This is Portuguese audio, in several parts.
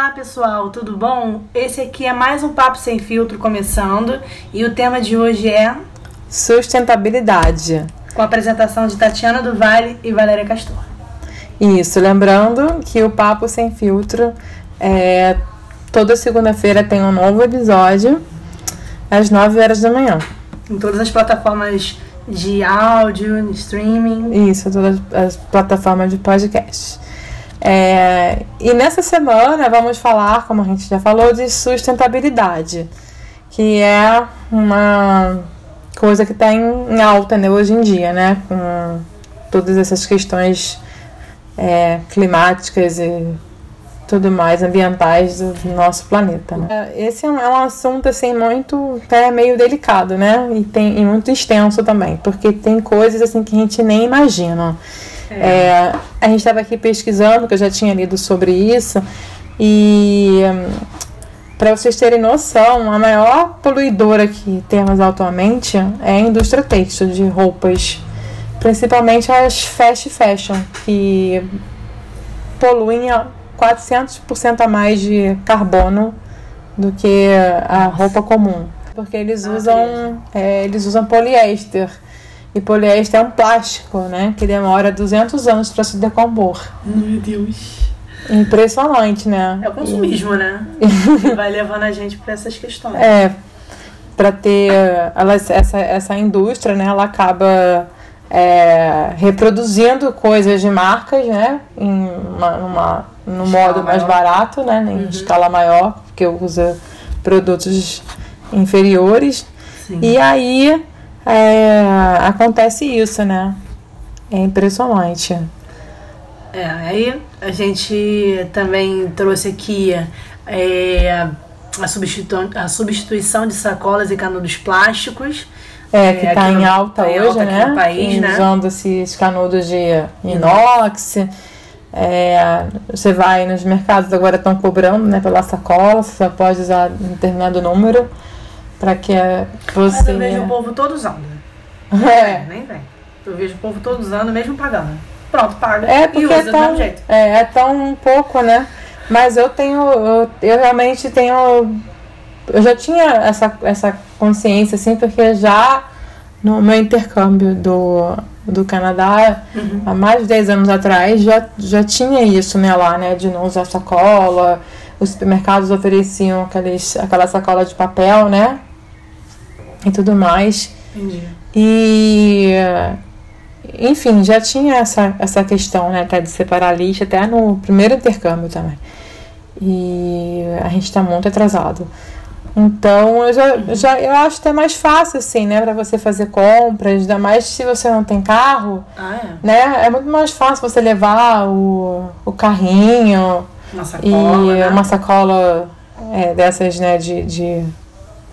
Olá pessoal, tudo bom? Esse aqui é mais um Papo Sem Filtro começando e o tema de hoje é Sustentabilidade. com a apresentação de Tatiana do Vale e Valéria Castor. Isso, lembrando que o Papo Sem Filtro é toda segunda-feira tem um novo episódio às 9 horas da manhã. Em todas as plataformas de áudio, streaming. Isso, todas as plataformas de podcast. É, e nessa semana vamos falar, como a gente já falou, de sustentabilidade, que é uma coisa que está em, alta né, hoje em dia, né? Com todas essas questões é, climáticas e tudo mais ambientais do nosso planeta. Né? Esse é um, é um assunto assim muito até meio delicado, né? E tem e muito extenso também, porque tem coisas assim que a gente nem imagina. É, a gente estava aqui pesquisando, que eu já tinha lido sobre isso, e para vocês terem noção, a maior poluidora que temos atualmente é a indústria têxtil de roupas, principalmente as fast fashion, que poluem a 400% a mais de carbono do que a roupa comum, porque eles Ah, usam é, eles usam poliéster. E poliéster é um plástico, né? Que demora 200 anos para se decompor. Meu Deus. Impressionante, né? É o consumismo, né? que vai levando a gente para essas questões. É, para ter ela, essa, essa indústria, né? Ela acaba é, reproduzindo coisas de marcas, né? Em uma, numa, num Escala modo mais maior. barato, né? Em escala maior, porque usa produtos inferiores. Sim. E aí é, acontece isso, né? É impressionante. É, aí a gente também trouxe aqui é, a, substitu a substituição de sacolas e canudos plásticos. É, que É, está aqui em alta hoje, alta né? no país, né? Usando esses canudos de inox. É, você vai nos mercados agora estão cobrando né, pela sacola, você só pode usar um determinado número para que é, Mas você. eu vejo o povo todo usando. É, Nem vem. Eu vejo o povo todo usando, mesmo pagando. Pronto, paga é porque é tão, é, é tão pouco, né? Mas eu tenho, eu, eu realmente tenho, eu já tinha essa, essa consciência assim, porque já no meu intercâmbio do, do Canadá, Uhum. há mais de 10 anos atrás, já, já tinha isso né, lá, né? De não usar sacola. Os supermercados ofereciam aqueles, aquela sacola de papel, né? E tudo mais. Entendi. E enfim, já tinha essa, essa questão, né, até de separar lixo, até no primeiro intercâmbio também. E a gente está muito atrasado. Então, eu já, já eu acho até mais fácil, assim, né, para você fazer compras, ainda mais se você não tem carro, Ah, é? né, é muito mais fácil você levar o, o carrinho Uma e sacola, né? uma sacola é, dessas, né, de, de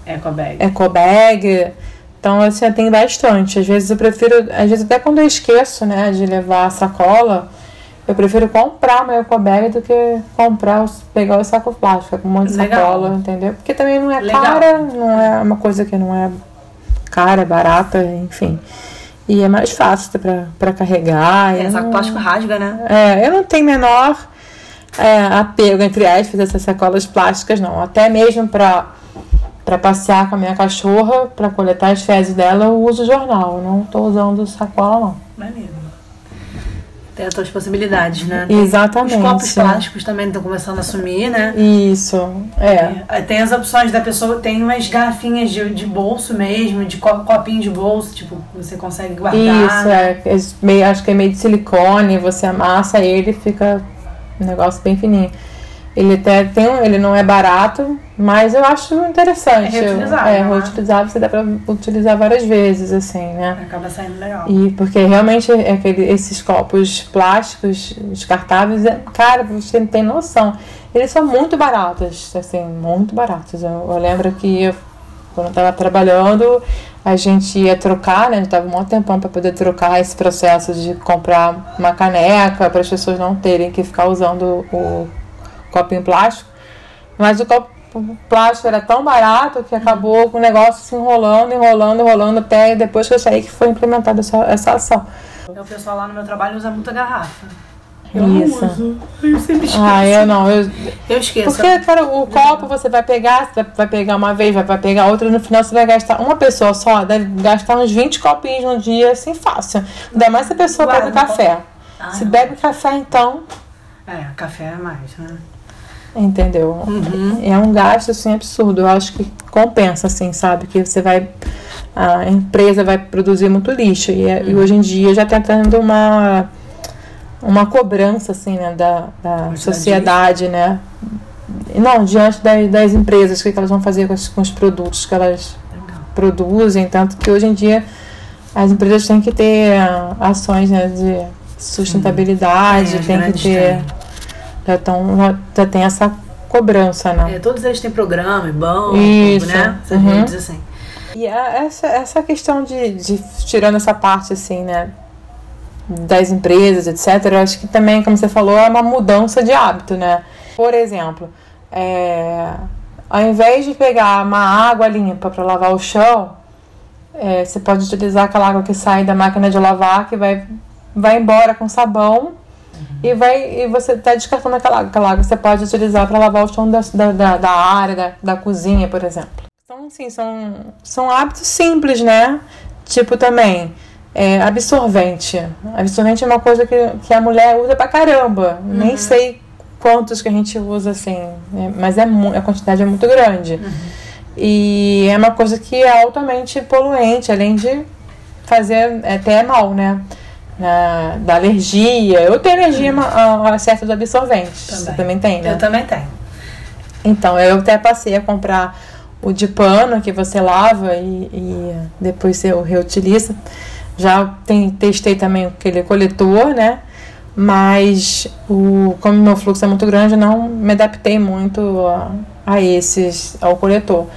Eco bag. eco bag. Então, assim, eu tenho bastante. Às vezes eu prefiro, às vezes até quando eu esqueço, né, de levar a sacola, eu prefiro comprar uma eco bag do que comprar, pegar o saco plástico com um monte de Legal. sacola, entendeu? Porque também não é Legal. cara, não é uma coisa que não é cara, barata, enfim. E é mais fácil pra, pra carregar. É, saco não- plástico rasga, né? é, eu não tenho menor é, apego, entre aspas, dessas sacolas plásticas, não. Até mesmo para para passear com a minha cachorra, para coletar as fezes dela, eu uso jornal. Eu não tô usando sacola, não. Maneiro. Tem as tuas possibilidades, né? Exatamente. Os copos plásticos também estão começando a sumir, né? Isso, é. É, Tem as opções da pessoa, tem umas garrafinhas de, de bolso mesmo, de co- copinho de bolso, tipo, você consegue guardar. Isso, né? é. é meio, acho que é meio de silicone, você amassa ele e fica um negócio bem fininho. Ele até tem, ele não é barato, mas eu acho interessante. É reutilizável, É, né? reutilizável, você dá pra utilizar várias vezes, assim, né? Acaba saindo legal. E porque realmente é aquele, esses copos plásticos descartáveis, é, cara, você não tem noção. Eles são muito baratos, assim, muito baratos. Eu, eu lembro que eu, quando eu estava trabalhando, a gente ia trocar, né? A gente tava um tempão para poder trocar esse processo de comprar uma caneca para as pessoas não terem que ficar usando o copinho plástico. Mas o copo plástico era tão barato que acabou com o negócio se enrolando, enrolando, enrolando até depois que eu saí que foi implementada essa, essa ação. Então, o pessoal lá no meu trabalho usa muita garrafa. Isso. uso. Eu sempre esqueço. Ah, eu não. Eu, Eu esqueço. porque, cara, o copo você vai pegar, você vai- pegar uma vez, vai vai pegar outra, no final você vai gastar. Uma pessoa só deve gastar uns 20 copinhos no dia, assim, fácil. Ainda mais se a pessoa Guarda bebe café. Ah, Se não. bebe café, então, É, café é mais, né? Entendeu? Uhum. É um gasto, assim, absurdo. Eu acho que compensa, assim, sabe? Que você vai. A empresa vai produzir muito lixo. E, é- e Uhum. hoje em dia já tá tendo uma. Uma cobrança, assim, né, da, da sociedade, né? Não, diante das, das empresas, o que que elas vão fazer com os, com os produtos que elas Legal. produzem, tanto que hoje em dia as empresas têm que ter ah, ações né, de sustentabilidade, É, tem que ter. têm. Já, tão, já, já tem essa cobrança, né? É, todos eles têm programa, banco, Isso, né? Essas uhum. redes assim. E a- essa, essa questão de, de tirando essa parte assim, né? Das empresas, etc., eu acho que também, como você falou, é uma mudança de hábito, né? Por exemplo, é, ao invés de pegar uma água limpa para lavar o chão, é, você pode utilizar aquela água que sai da máquina de lavar, que vai, vai embora com sabão e, vai, e você está descartando aquela água. Aquela água você pode utilizar para lavar o chão da, da, da, área, da, da cozinha, por exemplo. Então, assim, são, são hábitos simples, né? Tipo também, é, absorvente. Absorvente é uma coisa que, que a mulher usa pra caramba. Nem sei quantos que a gente usa, assim, né? mas é a quantidade é muito grande. E é uma coisa que é altamente poluente, além de fazer até mal, né? Na, da alergia. Eu tenho alergia a, a certos absorventes. Você também tem, né? Eu também tenho. Então, eu até passei a comprar o de pano que você lava e, e depois você reutiliza. Já tem, testei também aquele coletor, né? Mas o, como meu fluxo é muito grande, eu não me adaptei muito a, a esses, ao coletor.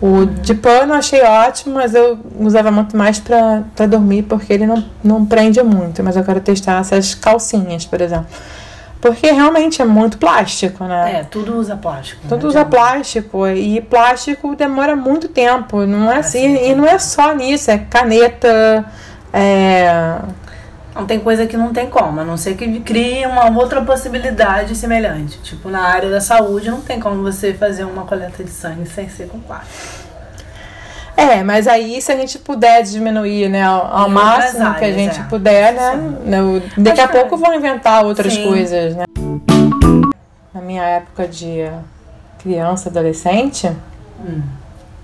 O de pano eu achei ótimo, mas eu usava muito mais pra, pra dormir porque ele não, não prende muito. Mas eu quero testar essas calcinhas, por exemplo. Porque realmente é muito plástico, né? É, tudo usa plástico. Tudo não usa plástico e plástico demora muito tempo, não é assim, Assim, e não é só nisso, é caneta, é, Não tem coisa que não tem como, a não ser que crie uma outra possibilidade semelhante. Tipo, na área da saúde, não tem como você fazer uma coleta de sangue sem ser com plástico. é, mas aí se a gente puder diminuir, né, ao, máximo outras que a áreas, gente é. puder, né, no- daqui a que pouco vão inventar outras Sim. coisas, né. Na minha época de criança, adolescente, Hum.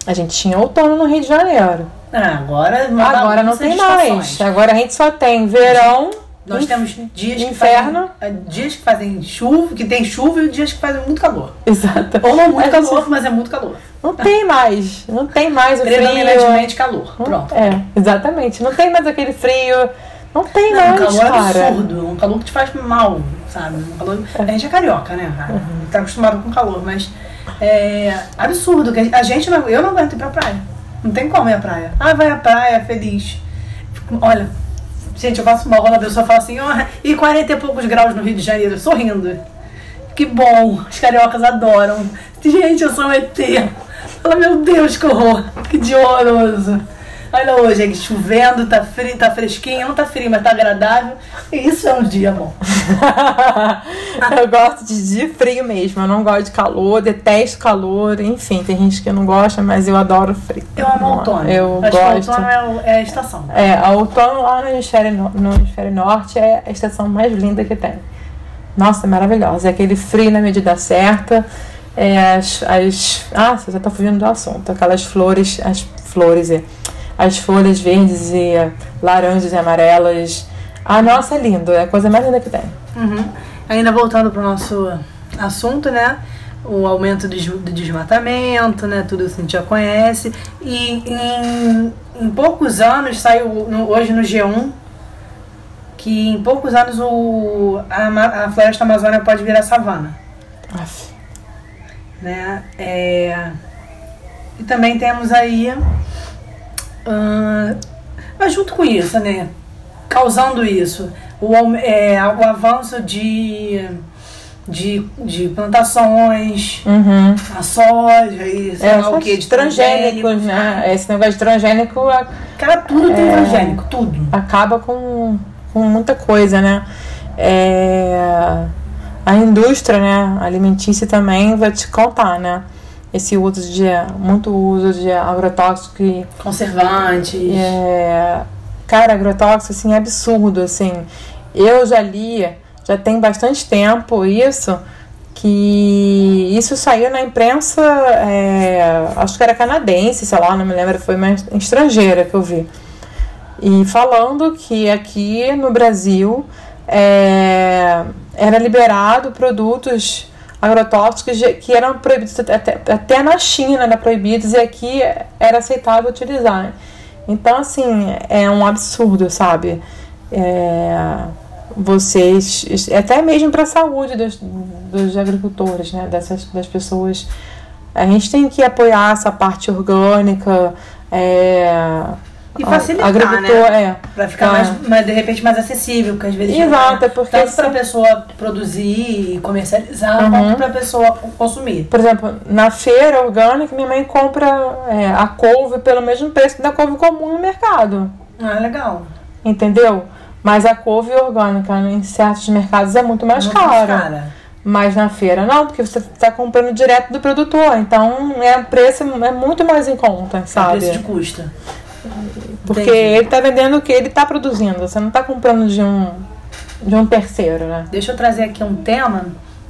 a gente tinha outono no Rio de Janeiro. Ah, agora, uma Agora não tem mais. Agora a gente só tem verão. Nós temos dias que inferno. fazem, dias que fazem chuva, que tem chuva e dias que fazem muito calor. Exato. Ou não muito gente calor, mas é muito calor. Não tem mais. Não tem mais o frio. Predominantemente calor. Não- Pronto. É, exatamente. Não tem mais aquele frio. Não tem Não, um mais, calor cara. absurdo, um calor que te faz mal, sabe? Um calor... A gente é carioca, né, cara? Uhum. Tá acostumado com calor, mas é absurdo. que A gente não, eu não aguento ir pra praia. Não tem como ir à praia. Ah, vai à praia, feliz. Olha, gente, eu passo mal quando a pessoa fala assim, ó, e 40 e poucos graus no Rio de Janeiro, sorrindo. Que bom, os cariocas adoram. Gente, eu sou um ET. Fala, meu Deus, que horror, que dia horroroso. Olha hoje, é chovendo, tá frio, tá fresquinho, não tá frio, mas tá agradável. E isso é um dia bom. eu gosto de, de frio mesmo. Eu não gosto de calor, detesto calor. Enfim, tem gente que não gosta, mas eu adoro frio. Eu amo outono. Eu Acho gosto. que outono é, o- é a estação. É, a outono lá no hemisfério, no, no hemisfério norte é a estação mais linda que tem. Nossa, é maravilhosa. É aquele frio na medida certa. É as, as. Ah, você já tá fugindo do assunto. Aquelas flores, as flores, é, as folhas verdes e laranjas e amarelas. Ah, nossa, é lindo. É a coisa mais linda que tem. Uhum. Ainda voltando pro nosso assunto, né? O aumento do des- do desmatamento, né? Tudo isso a gente já conhece. E em, em poucos anos, saiu no- hoje no G1 que em poucos anos o, a, a floresta amazônica pode virar savana. Aff. né? É, e também temos aí, ah, mas junto com isso, né? Causando isso, o, é, o avanço de, de, de plantações, Uhum. a soja e sei É, lá o que, de transgênicos, né? Esse negócio de transgênico Cara, tudo tem transgênico, tudo. acaba com, com muita coisa, né? é, a indústria né, alimentícia também vai te contar, né? Esse uso de muito uso de agrotóxico e Conservantes. é, cara, agrotóxico assim é absurdo, assim. Eu já li, já tem bastante tempo isso, que isso saiu na imprensa, é, acho que era canadense, sei lá, não me lembro, foi uma estrangeira que eu vi. E falando que aqui no Brasil é, era liberado produtos agrotóxicos que eram proibidos até, até na China era proibidos e aqui era aceitável utilizar. Então assim é um absurdo, sabe? É, vocês até mesmo para a saúde dos, dos agricultores, né? Dessas das pessoas. A gente tem que apoiar essa parte orgânica. É, E facilitar, agricultor, né? é. Pra ficar Ah. mais, mais, de repente, mais acessível, porque às vezes Exato, não é é porque tanto se- pra pessoa produzir e comercializar, Uhum. quanto pra pessoa consumir. Por exemplo, na feira orgânica, minha mãe compra é, a couve pelo mesmo preço da couve comum no mercado. Ah, legal. Entendeu? Mas a couve orgânica em certos mercados é muito mais Muito cara. cara. Mas na feira não, porque você está comprando direto do produtor. Então é preço é muito mais em conta, É sabe? preço de custo. Porque Entendi. ele tá vendendo o que ele tá produzindo. Você não tá comprando de um de um terceiro, né? Deixa eu trazer aqui um tema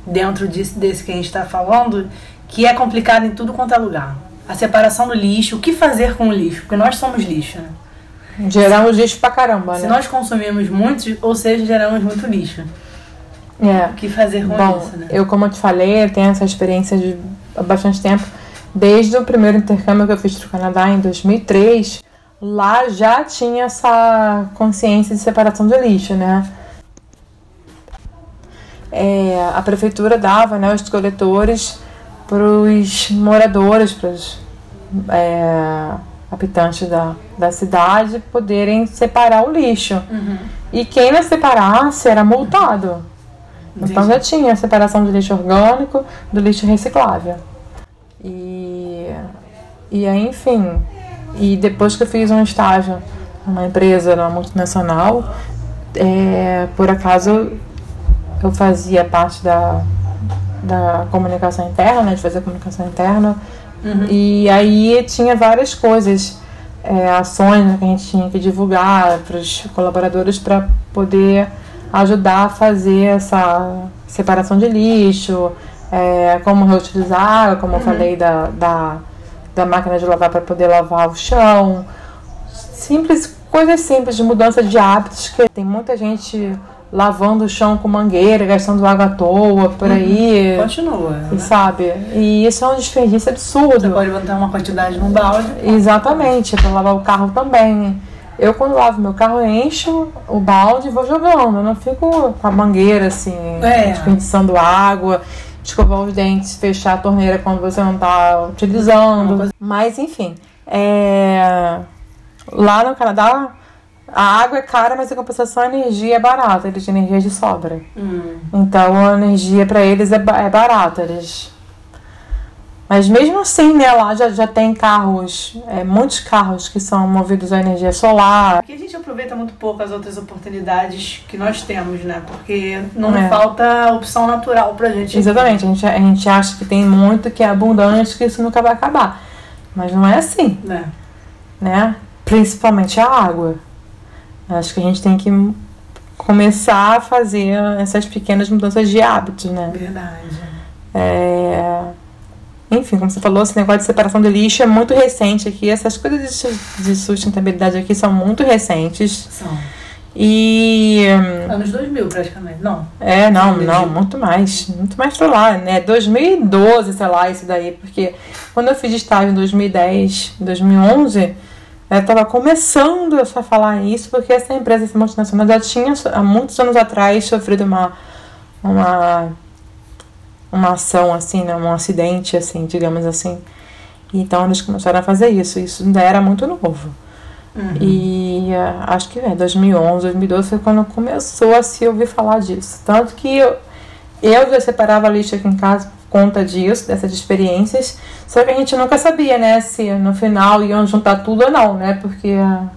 dentro disso, desse que a gente está falando, que é complicado em tudo quanto é lugar. A separação do lixo, o que fazer com o lixo? Porque nós somos lixo, né? Geramos lixo pra caramba, Se né? nós consumimos muito, ou seja, geramos muito lixo. É. O que fazer com Bom, isso, né? eu como eu te falei, eu tenho essa experiência de há bastante tempo. Desde o primeiro intercâmbio que eu fiz para o Canadá em 2003, lá já tinha essa consciência de separação de lixo, né? É, a prefeitura dava né, os coletores para os moradores, para os é, habitantes da, da cidade poderem separar o lixo. Uhum. E quem não separasse era multado. Então já tinha a separação do lixo orgânico do lixo reciclável. E, e aí, enfim, e depois que eu fiz um estágio numa empresa, numa multinacional, é, por acaso eu fazia parte da, da comunicação interna, né, de fazer comunicação interna, Uhum. e aí tinha várias coisas, é, ações né, que a gente tinha que divulgar para os colaboradores para poder ajudar a fazer essa separação de lixo, é, como reutilizar, como eu falei da, da, da máquina de lavar para poder lavar o chão. Simples, coisas simples de mudança de hábitos, que tem muita gente lavando o chão com mangueira, gastando água à toa por aí. Continua. E né? sabe? E isso é um desperdício Você absurdo. pode botar uma quantidade num balde. Exatamente, para lavar o carro também. Eu, quando lavo meu carro, encho o balde e vou jogando. Eu não fico com a mangueira, assim, É. desperdiçando água, escovar os dentes, fechar a torneira quando você não está utilizando. Mas, enfim, é... lá no Canadá, a água é cara, mas em compensação a energia é barata. Eles têm energia de sobra. Hum. Então a energia para eles é, é barata. Eles... Mas mesmo assim, né, lá já, já tem carros, é, muitos carros que são movidos a energia solar. Porque a gente aproveita muito pouco as outras oportunidades que nós temos, né? Porque não É. falta opção natural pra gente. Exatamente, a gente, a gente acha que tem muito, que é abundante, que isso nunca vai acabar. Mas não é assim, Né? né? Principalmente a água. Acho que a gente tem que começar a fazer essas pequenas mudanças de hábitos, né? Verdade. É, Enfim, como você falou, esse negócio de separação de lixo é muito recente aqui. Essas coisas de su- de sustentabilidade aqui são muito recentes. São. E. Anos 2000, praticamente. Não. É, não, não, muito mais. Muito mais pra lá, né? 2012, sei lá, isso daí. Porque quando eu fiz estágio em 2010, 2011, eu tava começando a só falar isso, porque essa empresa, essa multinacional, já tinha, há muitos anos atrás, sofrido uma. uma uma ação assim, né, um acidente assim, digamos assim. Então eles começaram a fazer isso. Isso ainda era muito novo. Uhum. E eh, acho que é 2011, 2012 foi quando começou a se ouvir falar disso. Tanto que eu, eu já separava lixo aqui em casa por conta disso, dessas experiências. Só que a gente nunca sabia, né, se no final iam juntar tudo ou não, né? Porque a,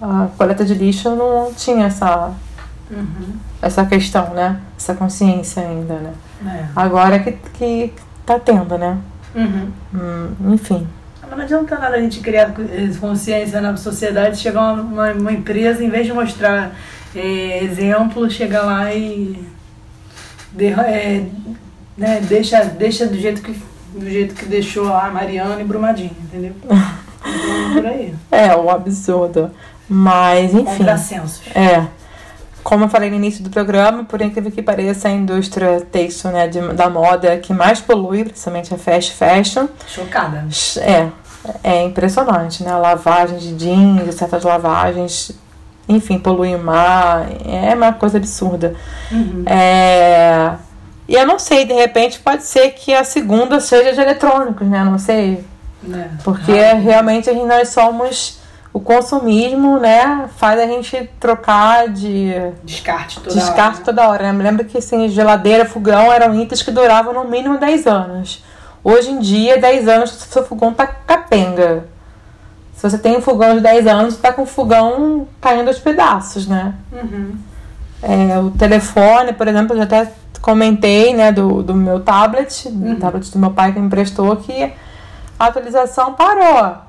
a coleta de lixo não tinha essa, Uhum. essa questão, né? Essa consciência ainda, né? É. Agora que, que tá tendo, né? Uhum. Hum, enfim. Mas não adianta nada a gente criar eh, consciência na sociedade, chegar uma, uma, empresa, em vez de mostrar eh, exemplo, chega lá e de, eh, né, deixa, deixa do jeito que do jeito que deixou a Mariana e Brumadinho, entendeu? Então, por aí. É, o absurdo. Mas, enfim. Contrassensos. É. Como eu falei no início do programa, por incrível que pareça, a indústria têxtil né, de- da moda é que mais polui, principalmente a fast fashion. Chocada. É, é impressionante, né? A lavagem de jeans, certas lavagens, enfim, polui o mar. É uma coisa absurda. Uhum. É, E eu não sei, de repente pode ser que a segunda seja de eletrônicos, né? Não sei. Né? Porque Ah, realmente nós somos. O consumismo, né? Faz a gente trocar de Descarte toda descarte hora. toda hora. Né? Me lembro que assim, geladeira, fogão eram itens que duravam no mínimo 10 anos. Hoje em dia, 10 anos, o seu fogão tá capenga. Se você tem um fogão de 10 anos, tá com o fogão caindo aos pedaços, né? Uhum. É, o telefone, por exemplo, eu já até comentei, né, do, do meu tablet, do tablet do meu pai que me emprestou, que a atualização parou.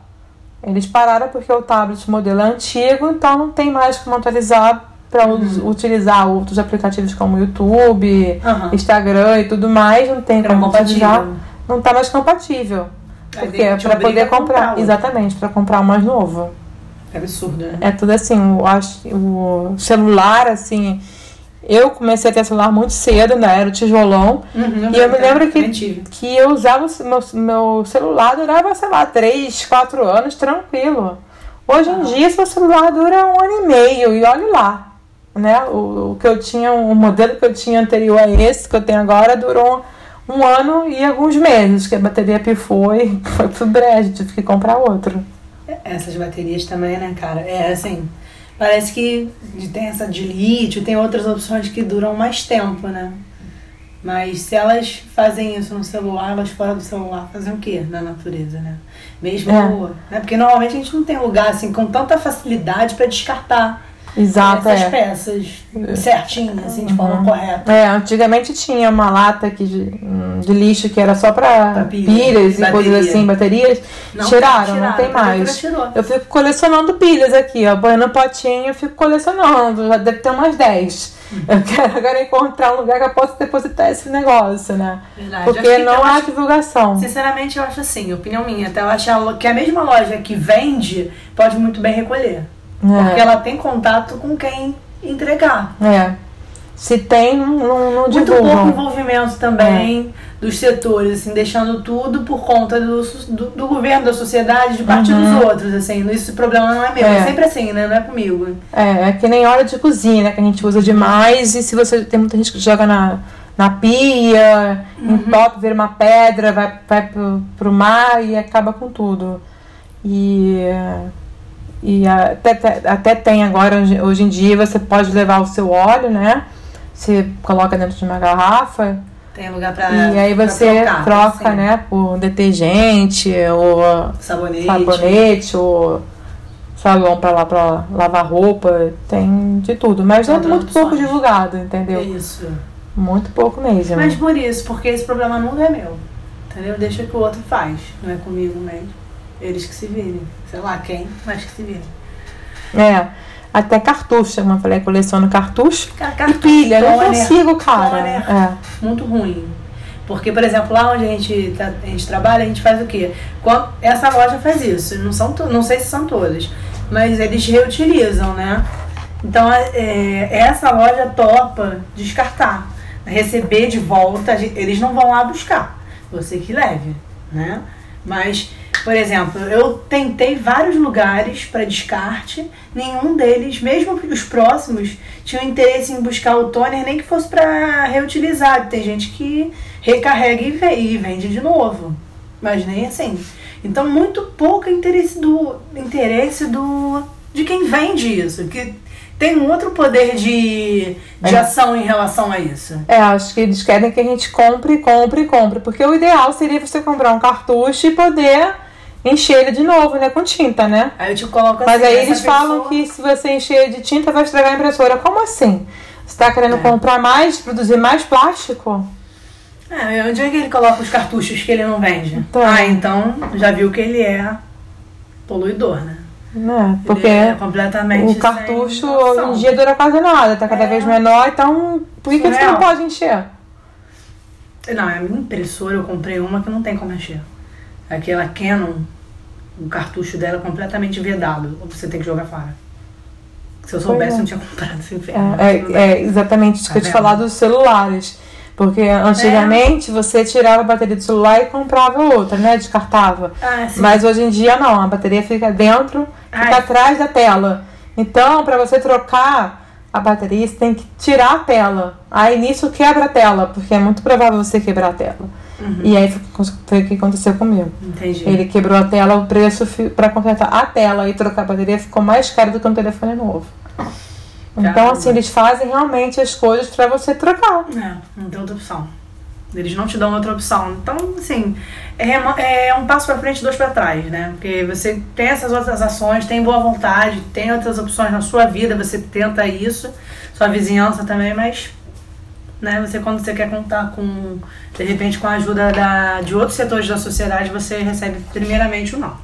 Eles pararam porque o tablet modelo é antigo, então não tem mais como atualizar para utilizar outros aplicativos como YouTube, Aham. Instagram e tudo mais, não tem Era como utilizar. compatível. Não tá mais compatível. Porque é para poder comprar exatamente, para comprar o mais novo. É absurdo, né? É tudo assim, acho, o celular, assim. Eu comecei a ter celular muito cedo, né? Era o tijolão. Uhum, E eu me lembro que, que eu usava o meu, meu celular, durava, sei lá, 3, 4 anos, tranquilo. Hoje em dia, seu celular dura um ano e meio, e olhe lá. Né? O, o que eu tinha, o modelo que eu tinha anterior a esse que eu tenho agora durou um ano e alguns meses, que a bateria pifou e foi pro brejo, tive que comprar outro. Essas baterias também, né, cara? É assim, parece que tem essa de lítio, tem outras opções que duram mais tempo, né? Mas se elas fazem isso no celular, elas fora do celular fazem o quê na natureza, né? Mesmo, É. né? Porque normalmente a gente não tem lugar assim com tanta facilidade para descartar Exato, essas é. peças certinhas, assim, de forma correta. É, antigamente tinha uma lata aqui de, hum, de lixo que era só pilha, pilhas e bateria. coisas assim, baterias. Não, tiraram, tiraram, não tem mais. Eu fico colecionando pilhas aqui, ó. Põe no potinho, eu fico colecionando. Já deve ter umas 10. Uhum. Eu quero agora encontrar um lugar que eu possa depositar esse negócio, né? Verdade. Porque que- não há acho- divulgação. Sinceramente, eu acho assim, opinião minha, até eu acho que a mesma loja que vende pode muito bem recolher. Porque É. ela tem contato com quem entregar. é. Se tem, não, não, Muito pouco envolvimento também É. dos setores, assim, deixando tudo por conta do, do, do governo, da sociedade, de parte dos outros, assim. Esse problema não é meu, é. Uhum. É. sempre assim, né? Não é comigo. É, é que nem óleo de cozinha, né? Que a gente usa demais e se você tem muita gente que joga na, na pia, entope, vira uma pedra, vai, vai pro, pro mar e acaba com tudo. E, e até, até- tem agora, hoje- em dia, você pode levar o seu óleo, né? Você coloca dentro de uma garrafa Tem lugar pra. e aí você trocar, troca, assim. né? Por detergente ou Sabonete. sabonete ou sabão pra lá pra lavar roupa, tem de tudo. Mas é muito pouco divulgado, É entendeu? isso. Muito pouco mesmo. Mas por isso, porque esse problema nunca é meu. Entendeu? Deixa que o outro faz. Não é comigo mesmo. Eles que se virem. Sei lá quem, mas que se virem. É. Até cartucho, eu falei, coleciono cartucho Cara, e cartucho, pilha. Não toner, consigo, cara. É. muito ruim. Porque, por exemplo, lá onde a gente, tá- a gente trabalha, a gente faz o quê? Essa loja faz isso. Não, são não sei se são todas, mas eles reutilizam, né? Então, é, essa loja topa descartar. Receber de volta, eles não vão lá buscar. Você que leve, né? Mas, por exemplo, eu tentei vários lugares para descarte, nenhum deles, mesmo os próximos, tinham interesse em buscar o toner, nem que fosse para reutilizar. Tem gente que recarrega e ve- e vende de novo, mas nem assim. Então, muito pouco interesse do interesse do de quem vende isso, que tem um outro poder de, de É. ação em relação a isso. É, acho que eles querem que a gente compre, compre, compre. Porque o ideal seria você comprar um cartucho e poder encher ele de novo, né? Com tinta, né? Aí eu te coloco assim. Mas aí essa eles falam pessoa- que se você encher de tinta vai estragar a impressora. Como assim? Você tá querendo É. comprar mais, produzir mais plástico? É, onde é que ele coloca os cartuchos que ele não vende? Então. Ah, então já viu que ele é poluidor, né? Né? Porque é completamente o cartucho hoje em dia dura quase nada, tá cada É. vez menor, então por que, que você não pode encher? Não, a minha impressora eu comprei uma que não tem como mexer. Aquela Canon, o cartucho dela é completamente vedado. Ou você tem que jogar fora. Se eu soubesse, é. eu não tinha comprado esse inferno. É, é- é exatamente isso Tá que eu te vendo? falar dos celulares. Porque antigamente você tirava a bateria do celular e comprava outra, né? Descartava. Ah, sim. Mas hoje em dia não, a bateria fica dentro, fica Ai. atrás da tela. Então, para você trocar a bateria, você tem que tirar a tela. Aí nisso quebra a tela, porque é muito provável você quebrar a tela. E aí foi, o que aconteceu comigo. Entendi. Ele quebrou a tela, o preço para consertar a tela e trocar a bateria ficou mais caro do que um telefone novo. Então, Caramba. assim, eles fazem realmente as coisas para você trocar. É, não tem outra opção. Eles não te dão outra opção. Então, assim, é, é um passo pra frente e dois pra trás, né? Porque você tem essas outras ações, tem boa vontade, tem outras opções na sua vida, você tenta isso, sua vizinhança também, mas né, você quando você quer contar com, de repente, com a ajuda da, de outros setores da sociedade, você recebe primeiramente o não.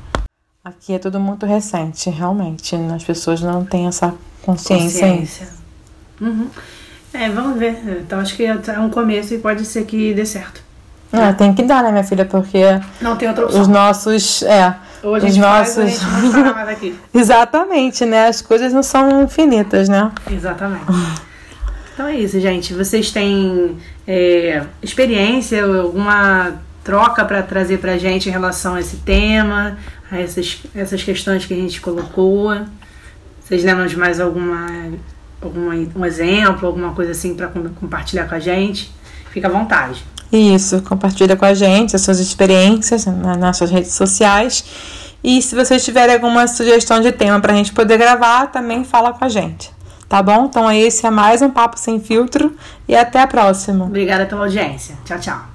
Aqui é tudo muito recente, realmente. As pessoas não têm essa consciência. ainda. Uhum. É, vamos ver. Então acho que é um começo e pode ser que dê certo. Ah, tem que dar, né, minha filha? Porque Não tem outra opção. os nossos. É. Ou a os gente faz, a nossos. gente não mais aqui. Exatamente, né? As coisas não são infinitas, né? Exatamente. Então é isso, gente. Vocês têm é, experiência alguma troca para trazer pra gente em relação a esse tema, a essas, essas questões que a gente colocou? Vocês lembram de mais alguma, alguma um exemplo, alguma coisa assim para compartilhar com a gente? Fica à vontade. Isso, compartilha com a gente as suas experiências nas nossas redes sociais. E se vocês tiverem alguma sugestão de tema pra gente poder gravar, também fala com a gente. Tá bom? Então esse é mais um Papo Sem Filtro e até a próxima. Obrigada pela audiência. Tchau, tchau.